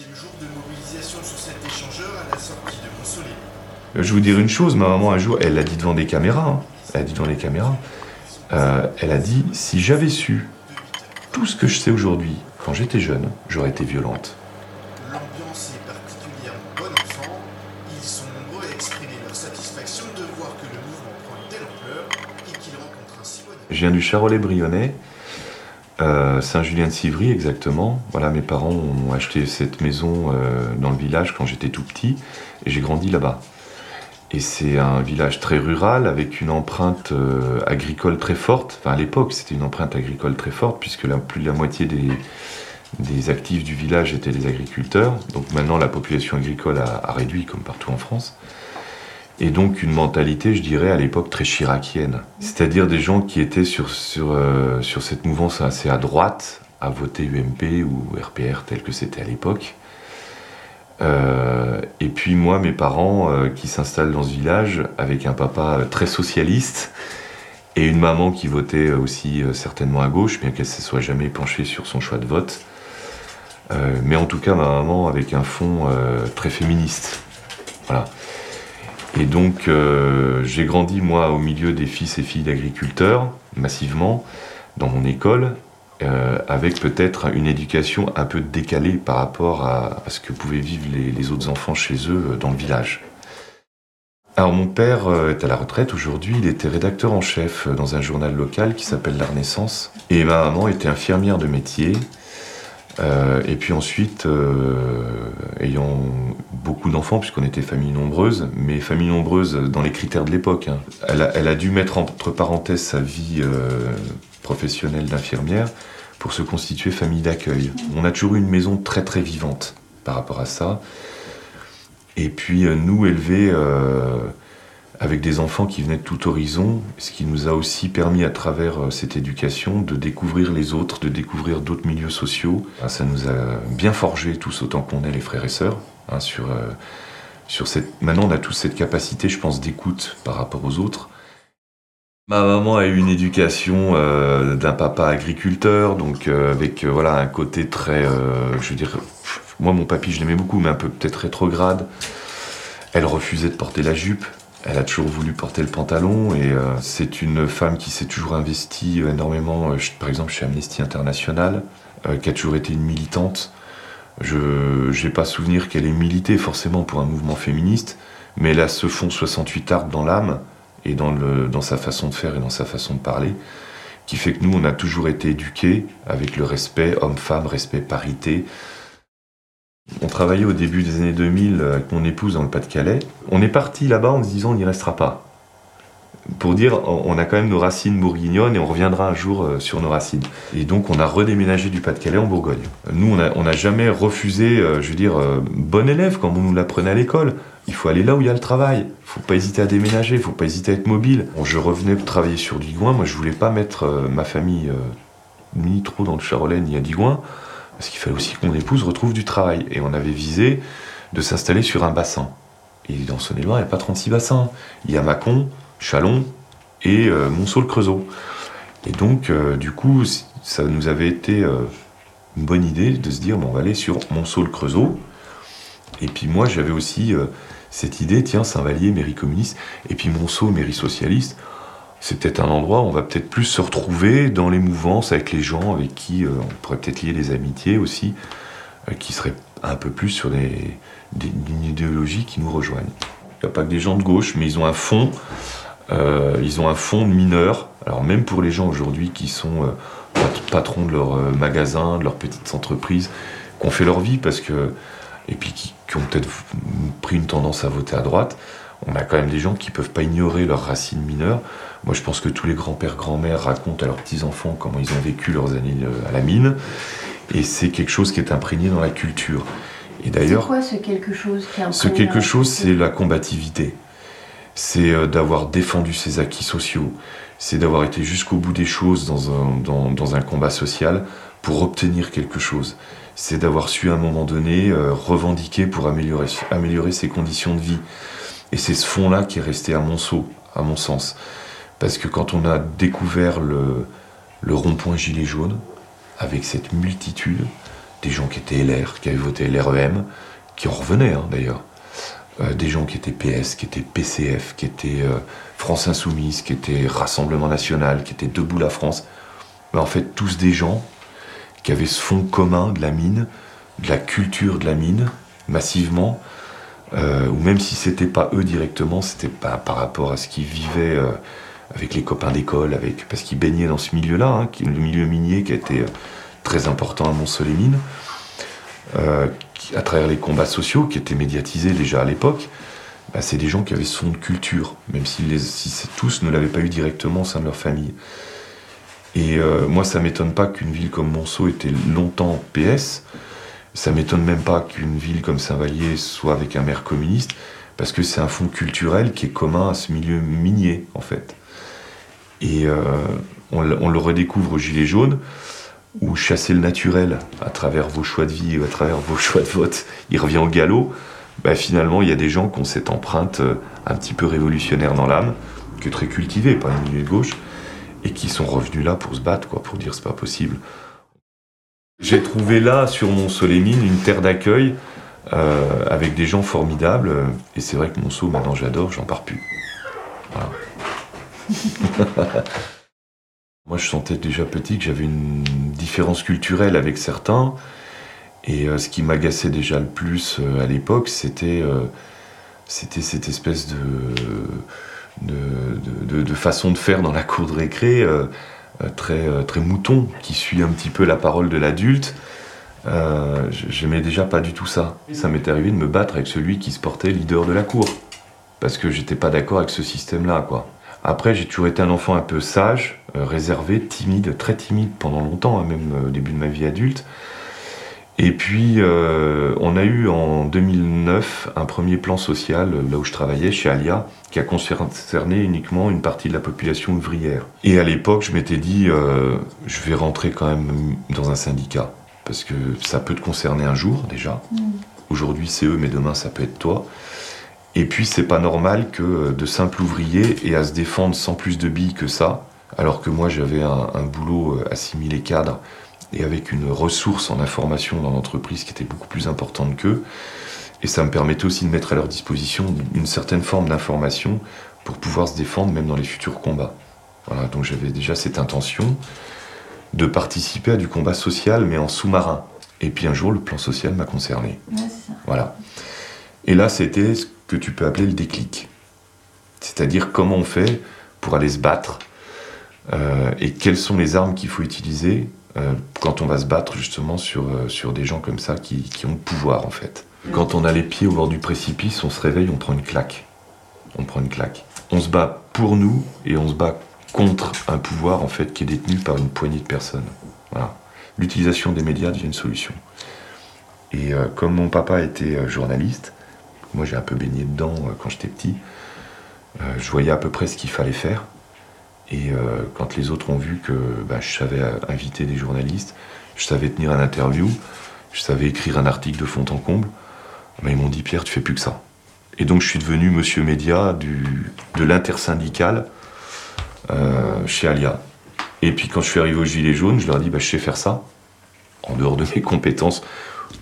Huitième jour de mobilisation sur cet échangeur à la sortie de Montsoleil. Je vais vous dire une chose, ma maman un jour, elle l'a dit devant des caméras, hein. elle a dit devant les caméras, euh, elle a dit, si j'avais su tout ce que je sais aujourd'hui, quand j'étais jeune, j'aurais été violente. L'ambiance est particulièrement bon enfant. Ils sont nombreux à exprimer leur satisfaction de voir que le mouvement prend une telle ampleur et qu'il rencontre un si bon Je viens du Charolais-Brionnais, euh, Saint-Julien-de-Civry exactement. Voilà, mes parents ont acheté cette maison euh, dans le village quand j'étais tout petit et j'ai grandi là-bas. Et c'est un village très rural avec une empreinte euh, agricole très forte. Enfin, à l'époque, c'était une empreinte agricole très forte puisque plus de la moitié des, des actifs du village étaient des agriculteurs. Donc maintenant, la population agricole a réduit comme partout en France. Et donc une mentalité, je dirais, à l'époque très chiracienne. C'est-à-dire des gens qui étaient sur, sur, euh, sur cette mouvance assez à droite, à voter UMP ou RPR tel que c'était à l'époque. Euh, et puis moi, mes parents euh, qui s'installent dans ce village avec un papa très socialiste et une maman qui votait aussi certainement à gauche, bien qu'elle ne se soit jamais penchée sur son choix de vote. Mais en tout cas, ma maman avec un fond très féministe. Voilà. Et donc, euh, j'ai grandi, moi, au milieu des fils et filles d'agriculteurs, massivement, dans mon école, euh, avec peut-être une éducation un peu décalée par rapport à, ce que pouvaient vivre les, autres enfants chez eux euh, dans le village. Alors, mon père est à la retraite aujourd'hui, il était rédacteur en chef dans un journal local qui s'appelle La Renaissance, et ma maman était infirmière de métier. Euh, et puis ensuite, euh, ayant beaucoup d'enfants, puisqu'on était famille nombreuse, mais famille nombreuse dans les critères de l'époque, hein. elle, a, dû mettre entre parenthèses sa vie euh, professionnelle d'infirmière pour se constituer famille d'accueil. On a toujours eu une maison très très vivante par rapport à ça. Et puis nous élevés avec des enfants qui venaient de tout horizon, ce qui nous a aussi permis à travers euh, cette éducation de découvrir les autres, de découvrir d'autres milieux sociaux. Ah, Ça nous a bien forgé tous autant qu'on est les frères et sœurs. hein, sur, euh, sur cette... Maintenant on a tous cette capacité, je pense, d'écoute par rapport aux autres. Ma maman a eu une éducation euh, d'un papa agriculteur, donc avec voilà un côté très, je veux dire, moi mon papy je l'aimais beaucoup, mais un peu peut-être rétrograde. Elle refusait de porter la jupe. Elle a toujours voulu porter le pantalon et euh, c'est une femme qui s'est toujours investie énormément, euh, par exemple chez Amnesty International, euh, qui a toujours été une militante. Je n'ai pas souvenir qu'elle ait milité forcément pour un mouvement féministe, mais elle a ce fond 68 art dans l'âme et dans, dans sa façon de faire et dans sa façon de parler, qui fait que nous, on a toujours été éduqués avec le respect homme-femme, respect parité. On travaillait au début des années 2000 avec mon épouse dans le Pas-de-Calais. On est parti là-bas en se disant on n'y restera pas. Pour dire, on a quand même nos racines bourguignonnes et on reviendra un jour euh, sur nos racines. Et donc on a redéménagé du Pas-de-Calais en Bourgogne. Nous, on n'a jamais refusé, euh, je veux dire, euh, bon élève comme on nous l'apprenait à l'école. Il faut aller là où il y a le travail. Il faut pas hésiter à déménager, il faut pas hésiter à être mobile. Bon, je revenais travailler sur Digoin. Moi, je voulais pas mettre euh, ma famille euh, ni trop dans le Charolais ni à Digoin, parce qu'il fallait aussi que mon épouse retrouve du travail. Et on avait visé de s'installer sur un bassin. Et dans Saône-et-Loire, il n'y a pas 36 bassins. Il y a Mâcon, Chalon et euh, Monceau-le-Creusot. Et donc, euh, du coup, ça nous avait été euh, une bonne idée de se dire, bon, on va aller sur Monceau-le-Creusot. Et puis moi, j'avais aussi cette idée, tiens, Saint-Vallier, mairie communiste, et puis Monceau, mairie socialiste. C'est peut-être un endroit où on va peut-être plus se retrouver dans les mouvances avec les gens avec qui euh, on pourrait peut-être lier des amitiés aussi, euh, qui seraient un peu plus sur des, une idéologie qui nous rejoignent. Il n'y a pas que des gens de gauche, mais ils ont un fond, euh, ils ont un fond de mineurs. Alors même pour les gens aujourd'hui qui sont pat- patrons de leur magasin, de leurs petites entreprises, qui ont fait leur vie parce que et puis qui ont peut-être pris une tendance à voter à droite, on a quand même des gens qui peuvent pas ignorer leurs racines mineures. Moi, je pense que tous les grands-pères, grands-mères racontent à leurs petits-enfants comment ils ont vécu leurs années euh, à la mine, et c'est quelque chose qui est imprégné dans la culture. Et C'est d'ailleurs, quoi ce quelque chose qui est ce quelque chose, c'est la combativité. C'est euh, d'avoir défendu ses acquis sociaux. C'est d'avoir été jusqu'au bout des choses dans un, dans, dans un combat social pour obtenir quelque chose. C'est d'avoir su à un moment donné euh, revendiquer pour améliorer, améliorer ses conditions de vie. Et c'est ce fond-là qui est resté à Monceau, à mon sens. Parce que quand on a découvert le, le rond-point gilet jaune, avec cette multitude, des gens qui étaient LR, qui avaient voté LREM, qui en revenaient hein, d'ailleurs, euh, des gens qui étaient PS, qui étaient PCF, qui étaient euh, France Insoumise, qui étaient Rassemblement National, qui étaient Debout la France. en fait, tous des gens qui avaient ce fond commun de la mine, de la culture de la mine, massivement, euh, ou même si c'était pas eux directement, c'était pas par rapport à ce qu'ils vivaient avec les copains d'école, avec parce qu'ils baignaient dans ce milieu-là, hein, qui, le milieu minier qui a été très important à Mont-Soleil-Mines à travers les combats sociaux qui étaient médiatisés déjà à l'époque, bah, c'est des gens qui avaient son de culture, même si, les, si tous ne l'avaient pas eu directement au sein de leur famille. Et euh, moi, ça m'étonne pas qu'une ville comme Monceau était longtemps PS. Ça m'étonne même pas qu'une ville comme Saint-Vallier soit avec un maire communiste, parce que c'est un fond culturel qui est commun à ce milieu minier, en fait. Et euh, on, le redécouvre au Gilet jaune ou chasser le naturel à travers vos choix de vie ou à travers vos choix de vote, il revient au galop, bah finalement il y a des gens qui ont cette empreinte euh, un petit peu révolutionnaire dans l'âme, que très cultivée par les milieux de gauche, et qui sont revenus là pour se battre, quoi, pour dire c'est pas possible. J'ai trouvé là, sur mon Solémine, une terre d'accueil euh, avec des gens formidables, et c'est vrai que mon saut, maintenant j'adore, j'en pars plus. Voilà. Moi, je sentais déjà petit que j'avais une différence culturelle avec certains. Et euh, ce qui m'agaçait déjà le plus euh, à l'époque, c'était euh, c'était cette espèce de de, de, façon de faire dans la cour de récré, très, très mouton, qui suit un petit peu la parole de l'adulte. J'aimais déjà pas du tout ça. Ça m'est arrivé de me battre avec celui qui se portait leader de la cour. Parce que j'étais pas d'accord avec ce système-là, quoi. Après, j'ai toujours été un enfant un peu sage, euh, réservé, timide, très timide pendant longtemps, hein, même euh, au début de ma vie adulte. Et puis, euh, on a eu en 2009 un premier plan social, là où je travaillais, chez Alia, qui a concerné uniquement une partie de la population ouvrière. Et à l'époque, je m'étais dit, je vais rentrer quand même dans un syndicat, parce que ça peut te concerner un jour déjà. Mm. Aujourd'hui, c'est eux, mais demain, ça peut être toi. Et puis c'est pas normal que euh, de simples ouvriers aient à se défendre sans plus de billes que ça, alors que moi j'avais un, boulot euh, assimilé cadre et avec une ressource en information dans l'entreprise qui était beaucoup plus importante qu'eux. Et ça me permettait aussi de mettre à leur disposition une certaine forme d'information pour pouvoir se défendre même dans les futurs combats. Voilà, donc j'avais déjà cette intention de participer à du combat social mais en sous-marin. Et puis un jour le plan social m'a concerné. voilà. Et là c'était que tu peux appeler le déclic. C'est-à-dire comment on fait pour aller se battre euh, et quelles sont les armes qu'il faut utiliser quand on va se battre justement sur, euh, sur des gens comme ça qui, qui, ont le pouvoir en fait. Quand on a les pieds au bord du précipice, on se réveille, on prend une claque. On prend une claque. On se bat pour nous et on se bat contre un pouvoir en fait qui est détenu par une poignée de personnes. Voilà. L'utilisation des médias devient une solution. Et comme mon papa était journaliste, moi, j'ai un peu baigné dedans euh, quand j'étais petit. Euh, je voyais à peu près ce qu'il fallait faire. Et euh, quand les autres ont vu que bah, je savais inviter des journalistes, je savais tenir un interview, je savais écrire un article de fond en comble, bah, ils m'ont dit Pierre, tu fais plus que ça. Et donc je suis devenu monsieur média de l'intersyndical chez Alia. Et puis quand je suis arrivé au Gilet jaune, je leur ai dit bah, je sais faire ça, en dehors de mes compétences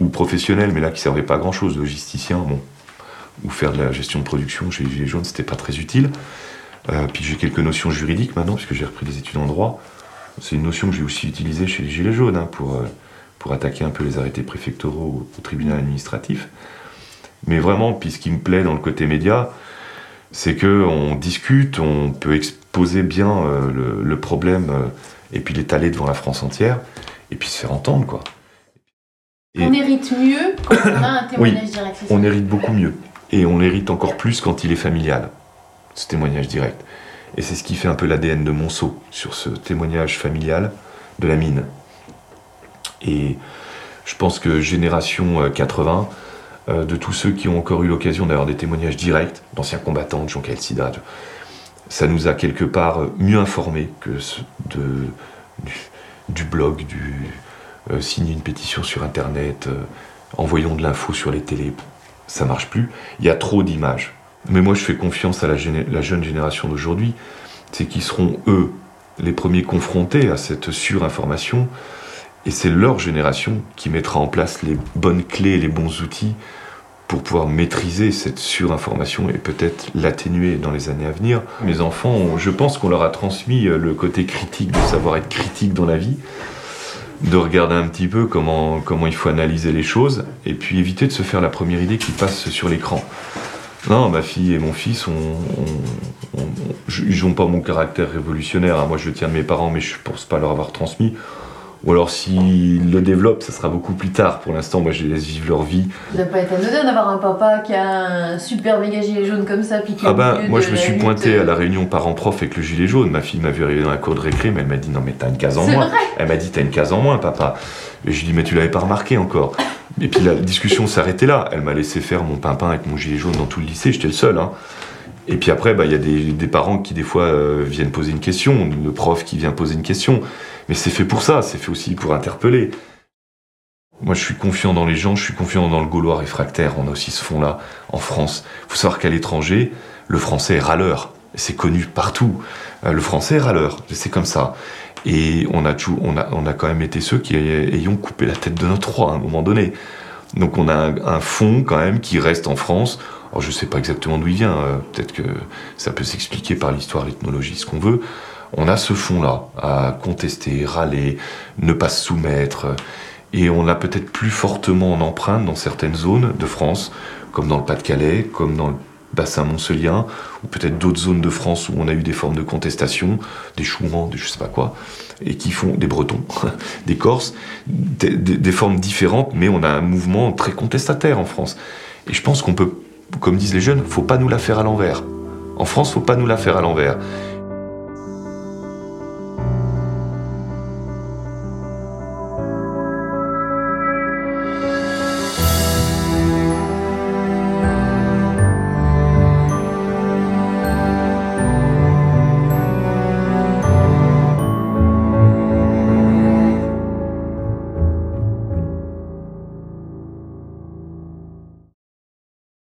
ou professionnelles, mais là qui ne servaient pas à grand chose, logisticien, bon, ou faire de la gestion de production chez les Gilets jaunes, c'était pas très utile. Euh, puis j'ai quelques notions juridiques maintenant, puisque j'ai repris des études en droit. C'est une notion que j'ai aussi utilisée chez les Gilets jaunes, hein, pour, euh, pour attaquer un peu les arrêtés préfectoraux au, tribunal administratif. Mais vraiment, puis ce qui me plaît dans le côté média, c'est qu'on discute, on peut exposer bien euh, le, problème et puis l'étaler devant la France entière, et puis se faire entendre, quoi. on hérite mieux quand on a un témoignage direct. On hérite beaucoup mieux. Et on l'hérite encore plus quand il est familial, ce témoignage direct. Et c'est ce qui fait un peu l'ADN de Monceau, sur ce témoignage familial de la mine. Et je pense que génération 80, euh, euh, de tous ceux qui ont encore eu l'occasion d'avoir des témoignages directs d'anciens combattants, de Jean Sida, ça nous a quelque part mieux informés que du, blog, du euh, signer une pétition sur Internet, envoyons de l'info sur les télés ça marche plus. Il y a trop d'images. Mais moi, je fais confiance à la, jeune génération d'aujourd'hui. C'est qu'ils seront, eux, les premiers confrontés à cette surinformation Et c'est leur génération qui mettra en place les bonnes clés, les bons outils pour pouvoir maîtriser cette surinformation et peut-être l'atténuer dans les années à venir. Mes enfants, je pense qu'on leur a transmis euh, le côté critique, de savoir être critique dans la vie, de regarder un petit peu comment, comment il faut analyser les choses, et puis éviter de se faire la première idée qui passe sur l'écran. Non, ma fille et mon fils, ils n'ont pas mon caractère révolutionnaire. Hein. Moi, je tiens de mes parents, mais je ne pense pas leur avoir transmis. Ou alors s'ils le développent, ça sera beaucoup plus tard. Pour l'instant, moi je les laisse vivre leur vie. Ça doit pas être anodin d'avoir un papa qui a un super méga gilet jaune comme ça, puis Ah bah, moi je me suis pointé à la réunion parents-prof avec le gilet jaune. Ma fille m'a vu arriver dans la cour de récré, mais elle m'a dit non mais t'as une case en moins. Elle m'a dit t'as une case en moins, papa. Et je lui ai dit mais tu l'avais pas remarqué encore. Et puis la discussion s'arrêtait là. Elle m'a laissé faire mon pimpin avec mon gilet jaune dans tout le lycée, j'étais le seul. Hein. Et puis après, bah, il y a des, parents qui des fois euh, viennent poser une question, le prof qui vient poser une question. Mais c'est fait pour ça, c'est fait aussi pour interpeller. Moi, je suis confiant dans les gens, je suis confiant dans le Gaulois réfractaire. On a aussi ce fond-là en France. Il faut savoir qu'à l'étranger, le français est râleur. C'est connu partout. Euh, le français est râleur. C'est comme ça. Et on a, on, a, on a quand même été ceux qui ayons coupé la tête de notre roi à un moment donné. Donc on a un, fond quand même qui reste en France. Alors je ne sais pas exactement d'où il vient. Euh, peut-être que ça peut s'expliquer par l'histoire, l'ethnologie, ce qu'on veut on a ce fond-là à contester, râler, ne pas se soumettre. Et on l'a peut-être plus fortement en empreinte dans certaines zones de France, comme dans le Pas-de-Calais, comme dans le bassin moncelien, ou peut-être d'autres zones de France où on a eu des formes de contestation, des Chouans, des je sais pas quoi, et qui font des Bretons, des Corses, des, des, formes différentes, mais on a un mouvement très contestataire en France. Et je pense qu'on peut, comme disent les jeunes, faut pas nous la faire à l'envers. En France, faut pas nous la faire à l'envers.